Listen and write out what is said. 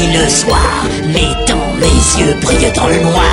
nuit, le soir, mettant mes yeux brillent dans le noir.